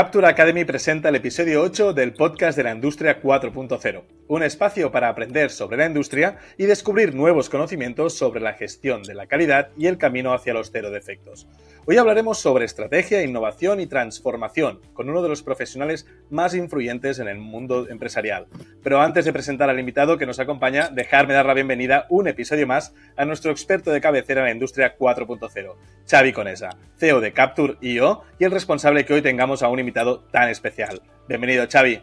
Capture Academy presenta el episodio 8 del podcast de la Industria 4.0, un espacio para aprender sobre la industria y descubrir nuevos conocimientos sobre la gestión de la calidad y el camino hacia los cero defectos. Hoy hablaremos sobre estrategia, innovación y transformación con uno de los profesionales más influyentes en el mundo empresarial. Pero antes de presentar al invitado que nos acompaña, dejarme dar la bienvenida un episodio más a nuestro experto de cabecera en la industria 4.0, Xavi Conesa, CEO de Capture IO y el responsable que hoy tengamos a un invitado tan especial. Bienvenido, Xavi.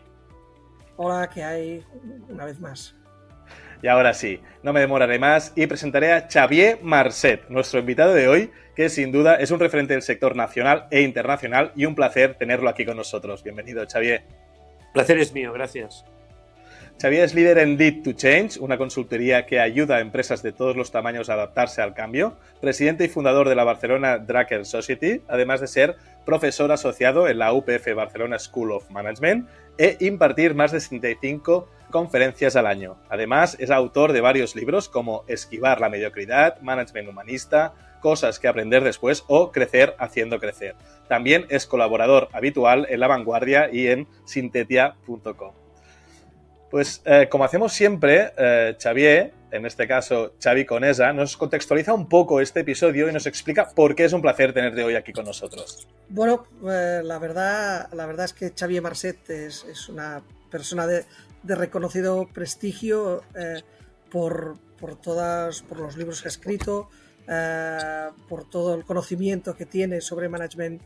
Hola, ¿qué hay? Una vez más. Y ahora sí, no me demoraré más y presentaré a Xavier Marcet, nuestro invitado de hoy, que sin duda es un referente del sector nacional e internacional y un placer tenerlo aquí con nosotros. Bienvenido, Xavier. Placer es mío, gracias. Xavier es líder en Deed to Change, una consultoría que ayuda a empresas de todos los tamaños a adaptarse al cambio, presidente y fundador de la Barcelona Drucker Society, además de ser profesor asociado en la UPF Barcelona School of Management e impartir más de 65 conferencias al año. Además, es autor de varios libros como Esquivar la mediocridad, Management humanista, Cosas que aprender después o Crecer haciendo crecer. También es colaborador habitual en La Vanguardia y en sintetia.com. Pues eh, como hacemos siempre, eh, Xavier, en este caso Xavi Conesa, nos contextualiza un poco este episodio y nos explica por qué es un placer tenerte hoy aquí con nosotros. Bueno, eh, la, verdad, la verdad es que Xavier Marcet es, una persona de, de reconocido prestigio eh, por, por, todas, por los libros que ha escrito, por todo el conocimiento que tiene sobre management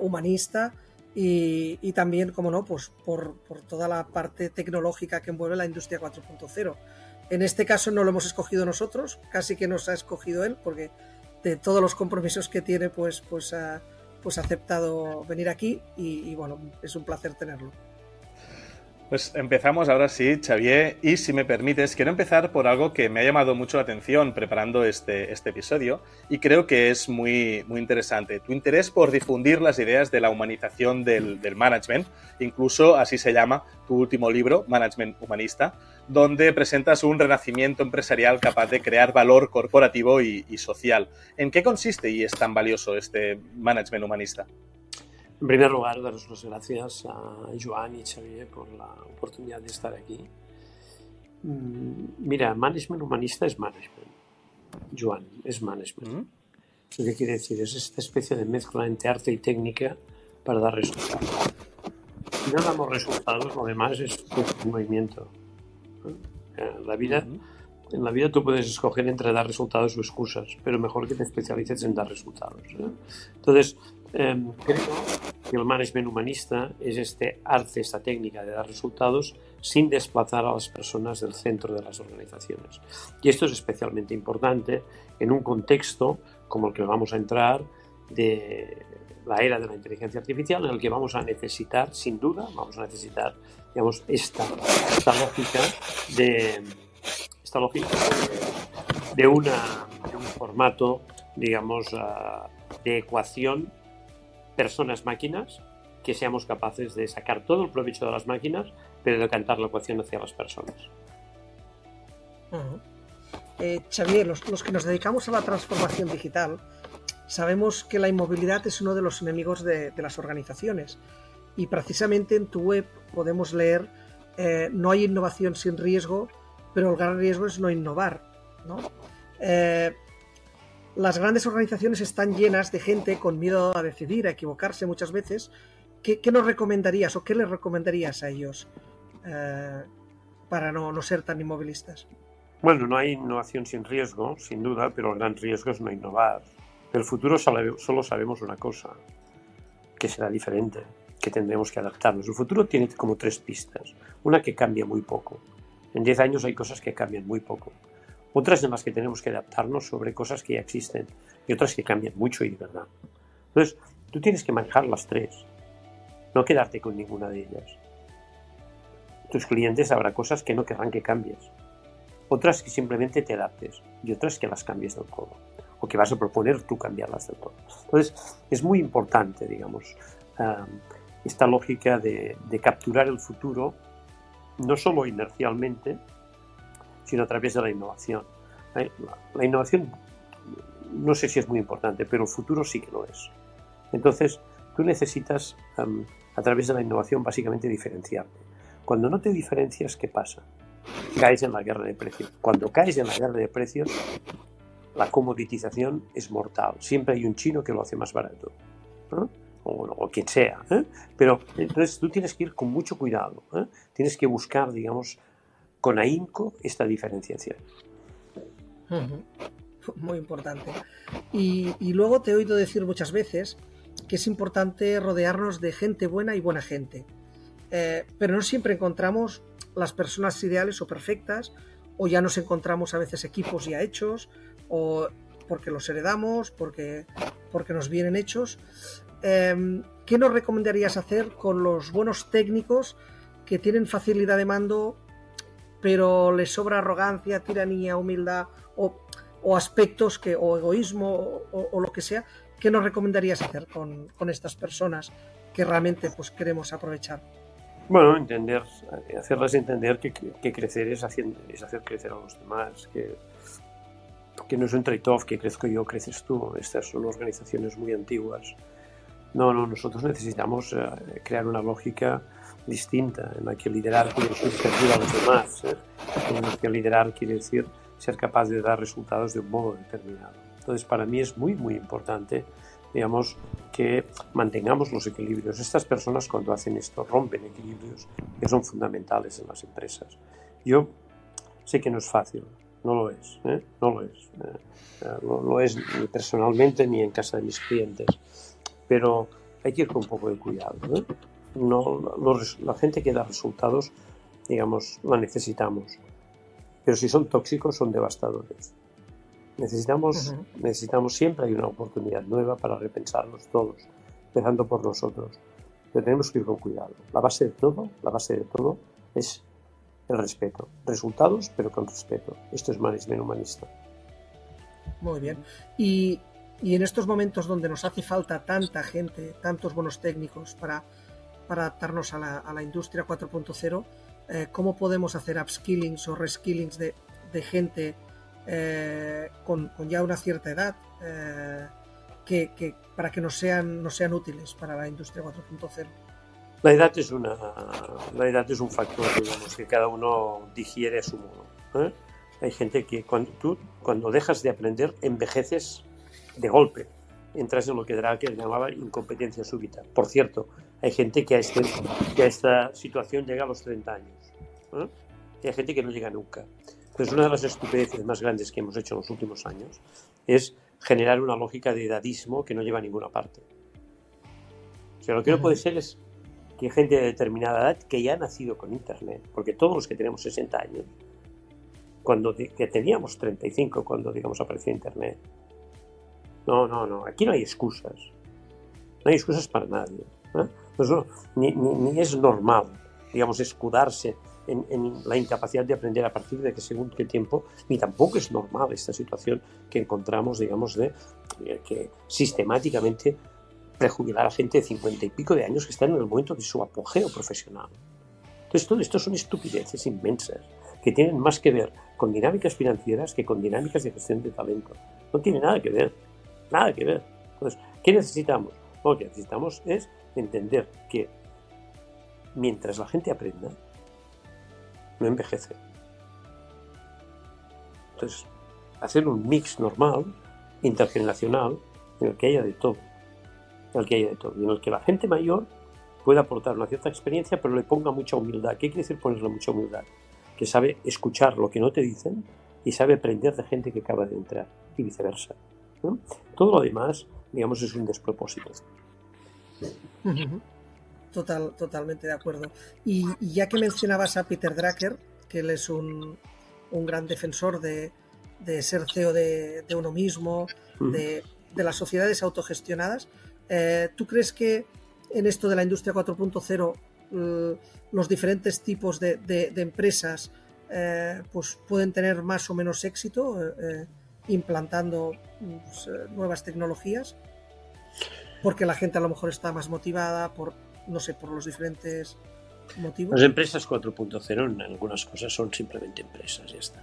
humanista y, también, como no, pues por, por, toda la parte tecnológica que envuelve la industria 4.0. En este caso no lo hemos escogido nosotros, casi que nos ha escogido él, porque de todos los compromisos que tiene, pues, pues, ha, pues ha aceptado venir aquí y, y bueno, es un placer tenerlo. Pues empezamos ahora sí, Xavier, y si me permites, quiero empezar por algo que me ha llamado mucho la atención preparando este, este episodio y creo que es muy, muy interesante. Tu interés por difundir las ideas de la humanización del, del management, incluso así se llama tu último libro, Management Humanista, donde presentas un renacimiento empresarial capaz de crear valor corporativo y, y social. ¿En qué consiste y es tan valioso este management humanista? En primer lugar, daros las gracias a Joan y Xavier por la oportunidad de estar aquí. Mira, management humanista es management. Joan, es management. Mm. ¿Qué quiere decir? Es esta especie de mezcla entre arte y técnica para dar resultados. Si no damos resultados, lo demás es un movimiento. En la vida, mm en la vida tú puedes escoger entre dar resultados o excusas, pero mejor que te especialices en dar resultados. ¿eh? Entonces, eh, creo que el management humanista es este arte, esta técnica de dar resultados sin desplazar a las personas del centro de las organizaciones. Y esto es especialmente importante en un contexto como el que vamos a entrar de la era de la inteligencia artificial, en el que vamos a necesitar, sin duda, vamos a necesitar, digamos, esta, esta lógica de esta lógica de, de, una, de un formato, digamos, uh, de ecuación personas-máquinas, que seamos capaces de sacar todo el provecho de las máquinas, pero de cantar la ecuación hacia las personas. Uh -huh. eh, Xavier, los, los, que nos dedicamos a la transformación digital, sabemos que la inmovilidad es uno de los enemigos de, de las organizaciones. Y precisamente en tu web podemos leer, eh, no hay innovación sin riesgo, pero el gran riesgo es no innovar. ¿no? Eh, las grandes organizaciones están llenas de gente con miedo a decidir, a equivocarse muchas veces. ¿Qué, qué nos recomendarías o qué les recomendarías a ellos eh, para no, no, ser tan inmovilistas? Bueno, no hay innovación sin riesgo, sin duda, pero el gran riesgo es no innovar. Del futuro solo sabemos una cosa, que será diferente, que tendremos que adaptarnos. El futuro tiene como tres pistas. Una que cambia muy poco. En 10 años hay cosas que cambian muy poco otras en las que tenemos que adaptarnos sobre cosas que ya existen y otras que cambian mucho y de verdad. Entonces, tú tienes que manejar las tres, no quedarte con ninguna de ellas. Tus clientes habrá cosas que no querrán que cambies, otras que simplemente te adaptes y otras que las cambies del todo, o que vas a proponer tú cambiarlas del todo. Entonces, es muy importante, digamos, uh, esta lógica de, de capturar el futuro, no solo inercialmente, sino a través de la innovación. La, la, innovación no sé si es muy importante, pero el futuro sí que lo es. Entonces, tú necesitas a través de la innovación básicamente diferenciarte. Cuando no te diferencias, ¿qué pasa? Caes en la guerra de precios. Cuando caes en la guerra de precios, la comoditización es mortal. Siempre hay un chino que lo hace más barato. O, quien sea. ¿eh? Pero entonces tú tienes que ir con mucho cuidado. ¿eh? Tienes que buscar, digamos, con ahínco esta diferenciación. Muy importante. Y, luego te he oído decir muchas veces que es importante rodearnos de gente buena y buena gente. Eh, pero no siempre encontramos las personas ideales o perfectas, o ya nos encontramos a veces equipos ya hechos, o porque los heredamos, porque, porque nos vienen hechos. Em, ¿Qué nos recomendarías hacer con los buenos técnicos que tienen facilidad de mando, pero les sobra arrogancia, tiranía, humildad o, aspectos que, o egoísmo o, lo que sea? ¿Qué nos recomendarías hacer con, con estas personas que realmente pues, queremos aprovechar? Bueno, entender, hacerlas entender que, que crecer es, haciendo, es hacer crecer a los demás, que, que no es un trade-off, que crezco yo, creces tú. Estas son organizaciones muy antiguas. No, no, nosotros necesitamos eh, crear una lógica distinta en la que liderar quiere decir servir a los demás, ¿eh? en la que liderar quiere decir ser capaz de dar resultados de un modo determinado. Entonces, para mí es muy, muy importante digamos, que mantengamos los equilibrios. Estas personas cuando hacen esto rompen equilibrios que son fundamentales en las empresas. Yo sé que no es fácil, no lo es, ¿eh? no lo es. ¿eh? Eh, lo, es ni personalmente ni en casa de mis clientes, pero hay que ir con un poco de cuidado. No, la gente que da resultados, digamos, la necesitamos, pero si son tóxicos son devastadores. Necesitamos, necesitamos siempre hay una oportunidad nueva para repensarnos todos, empezando por nosotros. Pero tenemos que ir con cuidado. La base de todo, la base de todo es el respeto. Resultados, pero con respeto. Esto es management humanista. Muy bien. Y, y, en estos momentos donde nos hace falta tanta gente, tantos buenos técnicos para, para adaptarnos a la, a la industria 4.0, eh, ¿cómo podemos hacer upskillings o reskillings de, de gente eh, con, con, ya una cierta edad eh, que, que, para que nos sean, no sean útiles para la industria 4.0? La edad es una la edad es un factor digamos que cada uno digiere a su modo. ¿eh? Hay gente que cuando tú cuando dejas de aprender envejeces de golpe. Entras en lo que Drake llamaba incompetencia súbita. Por cierto, hay gente que a, este, que a esta situación llega a los 30 años. ¿eh? Y hay gente que no llega nunca. Entonces, una de las estupideces más grandes que hemos hecho en los últimos años es generar una lógica de edadismo que no lleva a ninguna parte. O sea, lo que no puede ser es que gente de determinada edad que ya ha nacido con Internet, porque todos los que tenemos 60 años, cuando que teníamos 35 cuando, digamos, apareció Internet, no, no, no, aquí no hay excusas. No hay excusas para nadie. Pues ni, es normal, digamos, escudarse en, la incapacidad de aprender a partir de que según qué tiempo, ni tampoco es normal esta situación que encontramos, digamos, de que sistemáticamente prejubilar a gente de cincuenta y pico de años que están en el momento de su apogeo profesional. Entonces, todo esto son estupideces inmensas que tienen más que ver con dinámicas financieras que con dinámicas de gestión de talento. No tiene nada que ver, nada que ver. Entonces, ¿qué necesitamos? Lo que necesitamos es entender que mientras la gente aprenda, no envejece. Entonces, hacer un mix normal, intergeneracional, en el que haya de todo en el que haya de todo, en el que la gente mayor pueda aportar una cierta experiencia, pero le ponga mucha humildad. ¿Qué quiere decir ponerle mucha humildad? Que sabe escuchar lo que no te dicen y sabe aprender de gente que acaba de entrar y viceversa. Todo lo demás, digamos, es un despropósito. Total, totalmente de acuerdo. Y, ya que mencionabas a Peter Drucker, que él es un, un gran defensor de, de, ser CEO de, de uno mismo, de, de, las sociedades autogestionadas, eh, ¿Tú crees que en esto de la industria 4.0 mm, los diferentes tipos de, empresas eh, pues pueden tener más o menos éxito eh, implantando pues, nuevas tecnologías? Porque la gente a lo mejor está más motivada por, no sé, por los diferentes motivos. Las empresas 4.0 en algunas cosas son simplemente empresas, ya está.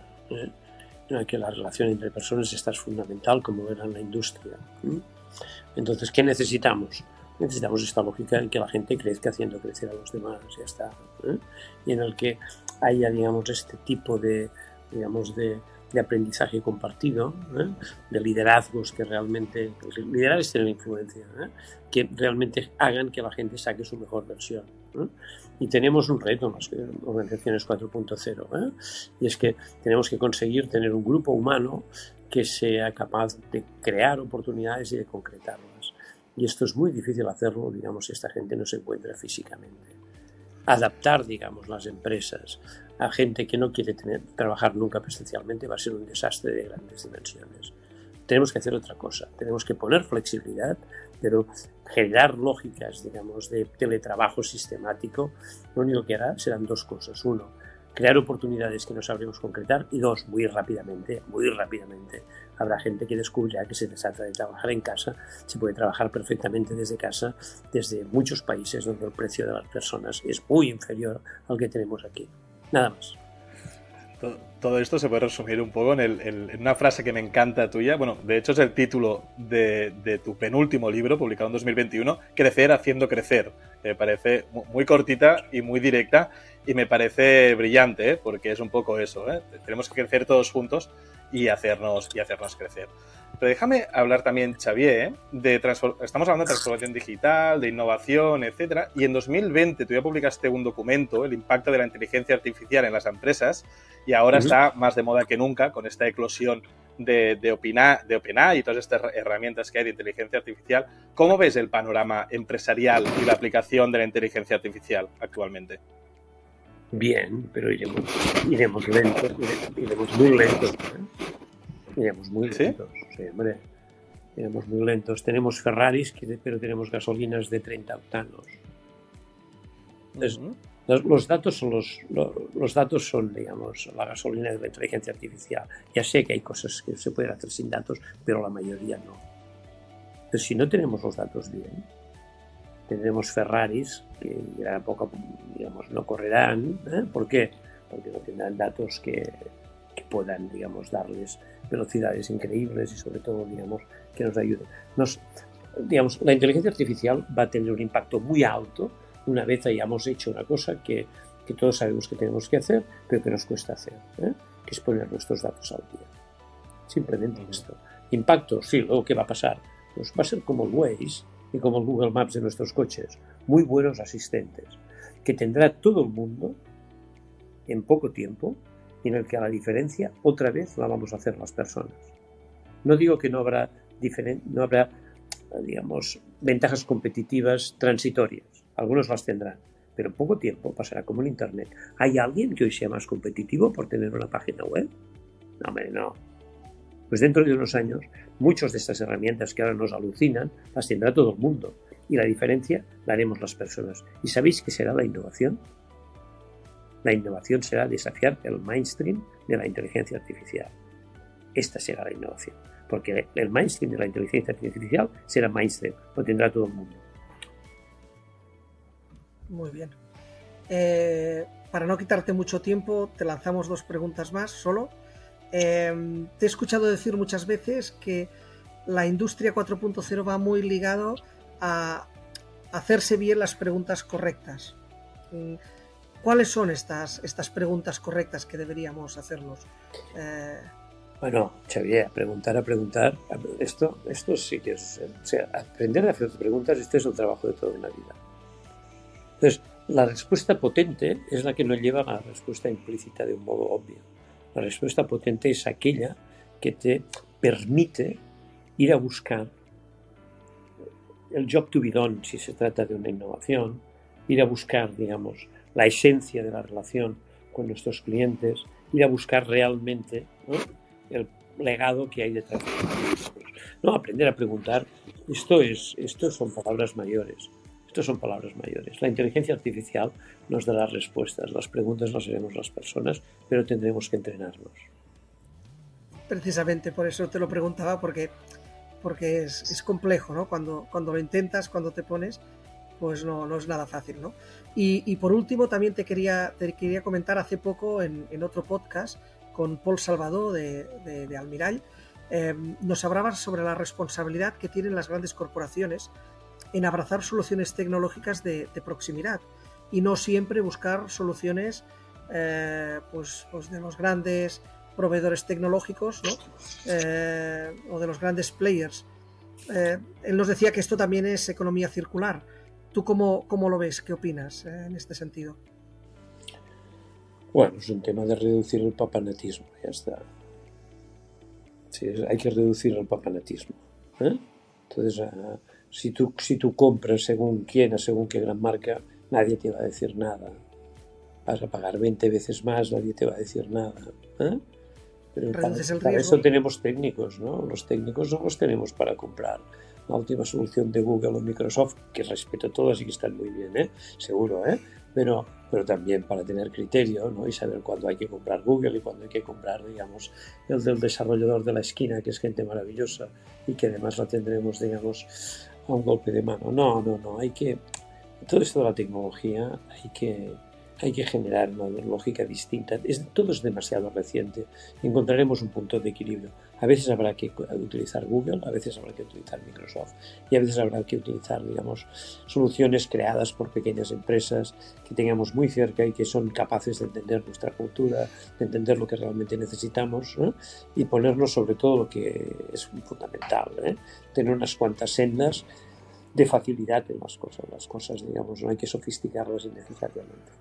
Que la relación entre personas está es fundamental como era en la industria. Entonces, ¿qué necesitamos? necesitamos esta lógica en que la gente crezca haciendo crecer a los demás, ya está. ¿eh? Y en el que haya, digamos, este tipo de, digamos, de, de aprendizaje compartido, ¿eh? de liderazgos que realmente, pues, liderar es influencia, ¿eh? que realmente hagan que la gente saque su mejor versión. ¿eh? Y tenemos un reto en las organizaciones 4.0, y es que tenemos que conseguir tener un grupo humano que sea capaz de crear oportunidades y de concretarlas. Y esto es muy difícil hacerlo, digamos, si esta gente no se encuentra físicamente. Adaptar, digamos, las empresas a gente que no quiere tener, trabajar nunca presencialmente va a ser un desastre de grandes dimensiones. Tenemos que hacer otra cosa, tenemos que poner flexibilidad, pero generar lógicas, digamos, de teletrabajo sistemático, lo único que hará serán dos cosas. Uno, crear oportunidades que no sabremos concretar y dos, muy rápidamente, muy rápidamente, habrá gente que descubrirá que se trata de trabajar en casa, se puede trabajar perfectamente desde casa, desde muchos países donde el precio de las personas es muy inferior al que tenemos aquí. Nada más. Todo esto se puede resumir un poco en, una frase que me encanta tuya. Bueno, de hecho es el título de, tu penúltimo libro, publicado en 2021, Crecer haciendo crecer. Me parece muy cortita y muy directa y me parece brillante, ¿eh? porque es un poco eso. ¿eh? Tenemos que crecer todos juntos y hacernos, y hacernos crecer. Pero déjame hablar también, Xavier, de estamos hablando de transformación digital, de innovación, etcétera, y en 2020 tú ya publicaste un documento, el impacto de la inteligencia artificial en las empresas, y ahora está más de moda que nunca con esta eclosión de, de, de OpenAI y todas estas herramientas que hay de inteligencia artificial. ¿Cómo ves el panorama empresarial y la aplicación de la inteligencia artificial actualmente? Bien, pero iremos, iremos lentos, iremos muy lentos. ¿eh? Iremos muy lentos, ¿Sí? hombre. Iremos muy lentos. Tenemos Ferraris, pero tenemos gasolinas de 30 octanos. los, datos son los, los, datos son, digamos, la gasolina de la inteligencia artificial. Ya sé que hay cosas que se pueden hacer sin datos, pero la mayoría no. Pero si no tenemos los datos bien, tendremos Ferraris que ya poco, digamos, no correrán. ¿eh? ¿Por qué? Porque no tendrán datos que, que puedan, digamos, darles velocidades increíbles y sobre todo, digamos, que nos ayuden. Nos, digamos, la inteligencia artificial va a tener un impacto muy alto una vez hayamos hecho una cosa que, que todos sabemos que tenemos que hacer, pero que nos cuesta hacer, ¿eh? que es poner nuestros datos al día. Simplemente esto. Impacto, sí, luego ¿qué va a pasar? Pues va a ser como el Waze y como Google Maps de nuestros coches, muy buenos asistentes, que tendrá todo el mundo en poco tiempo en el que a la diferencia otra vez la vamos a hacer las personas. No digo que no habrá, no habrá digamos, ventajas competitivas transitorias, algunos las tendrán, pero en poco tiempo pasará como en Internet. ¿Hay alguien que hoy sea más competitivo por tener una página web? No, hombre, no. Pues dentro de unos años, muchas de estas herramientas que ahora nos alucinan las tendrá todo el mundo. Y la diferencia la haremos las personas. ¿Y sabéis qué será la innovación? La innovación será desafiar el mainstream de la inteligencia artificial. Esta será la innovación, porque el mainstream de la inteligencia artificial será mainstream, lo tendrá todo el mundo. Muy bien. Eh, para no quitarte mucho tiempo, te lanzamos dos preguntas más solo. Eh, te he escuchado decir muchas veces que la industria 4.0 va muy ligado a hacerse bien las preguntas correctas. Mm, ¿Cuáles son estas, estas preguntas correctas que deberíamos hacernos? Eh... Bueno, Xavier, preguntar a preguntar, esto, esto sí que es, o sea, aprender a hacer preguntas, este es el trabajo de toda una vida. Entonces, la respuesta potente es la que no lleva a la respuesta implícita de un modo obvio. La respuesta potente es aquella que te permite ir a buscar el job to be done si se trata de una innovación, ir a buscar, digamos, la esencia de la relación con nuestros clientes, ir a buscar realmente el legado que hay detrás. No, aprender a preguntar. Esto, es, esto son palabras mayores. Esto son palabras mayores. La inteligencia artificial nos dará respuestas. Las preguntas las haremos las personas, pero tendremos que entrenarnos. Precisamente por eso te lo preguntaba, porque, porque es, es complejo, ¿no? Cuando, cuando lo intentas, cuando te pones, pues no, no es nada fácil, ¿no? Y, por último, también te quería, te quería comentar hace poco en, otro podcast con Paul Salvador de, de, Almiral, em, nos hablabas sobre la responsabilidad que tienen las grandes corporaciones en abrazar soluciones tecnológicas de, proximidad y no siempre buscar soluciones eh, pues, pues, de los grandes proveedores tecnológicos eh, o de los grandes players. Eh, él nos decía que esto también es economía circular. ¿Tú cómo, cómo lo ves? ¿Qué opinas en este sentido? Bueno, es un tema de reducir el papanatismo, ya está. Sí, hay que reducir el papanatismo. Entonces, ah, si tú, si tú compras según quién, según qué gran marca, nadie te va a decir nada. Vas a pagar 20 veces más, nadie te va a decir nada. ¿eh? Pero para, eso tenemos técnicos, ¿no? Los técnicos no los tenemos para comprar la última solución de Google o Microsoft, que respeto todas y que están muy bien, ¿eh? Seguro, ¿eh? Pero, pero también para tener criterio, ¿no? Y saber cuándo hay que comprar Google y cuándo hay que comprar, digamos, el del desarrollador de la esquina, que es gente maravillosa y que además la tendremos, digamos, a un golpe de mano. No, no, no, hay que, todo esto de la tecnología hay que, hay que generar una lógica distinta. Es, todo es demasiado reciente. Encontraremos un punto de equilibrio. A veces habrá que utilizar Google, a veces habrá que utilizar Microsoft y a veces habrá que utilizar, digamos, soluciones creadas por pequeñas empresas que tengamos muy cerca y que son capaces de entender nuestra cultura, de entender lo que realmente necesitamos y ponernos sobre todo lo que es fundamental, ¿eh? tener unas cuantas sendas de facilidad en las cosas. Las cosas, digamos, no hay que sofisticarlas innecesariamente.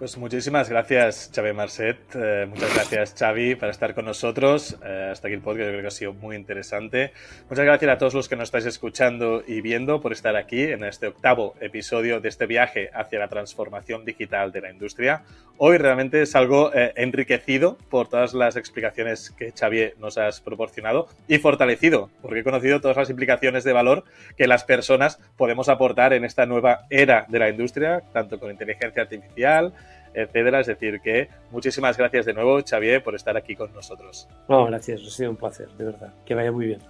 Pues muchísimas gracias, Xavi Marcet. Eh, muchas gracias, Xavi, por estar con nosotros. Eh, hasta aquí el podcast, creo que ha sido muy interesante. Muchas gracias a todos los que nos estáis escuchando y viendo por estar aquí en este octavo episodio de este viaje hacia la transformación digital de la industria. Hoy realmente es algo eh, enriquecido por todas las explicaciones que Xavi nos has proporcionado y fortalecido, porque he conocido todas las implicaciones de valor que las personas podemos aportar en esta nueva era de la industria, tanto con inteligencia artificial, etcétera. Es decir, que muchísimas gracias de nuevo, Xavier, por estar aquí con nosotros. No, gracias, ha sido un placer, de verdad. Que vaya muy bien.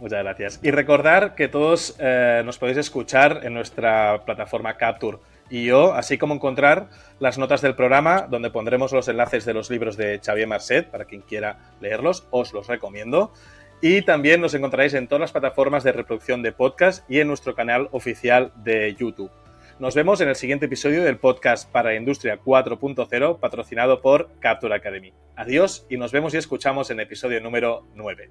Muchas gracias. Y recordar que todos eh, nos podéis escuchar en nuestra plataforma Capture y yo, así como encontrar las notas del programa, donde pondremos los enlaces de los libros de Xavier Marcet, para quien quiera leerlos, os los recomiendo. Y también nos encontraréis en todas las plataformas de reproducción de podcast y en nuestro canal oficial de YouTube. Nos vemos en el siguiente episodio del podcast para Industria 4.0 patrocinado por Capture Academy. Adiós y nos vemos y escuchamos en episodio número 9.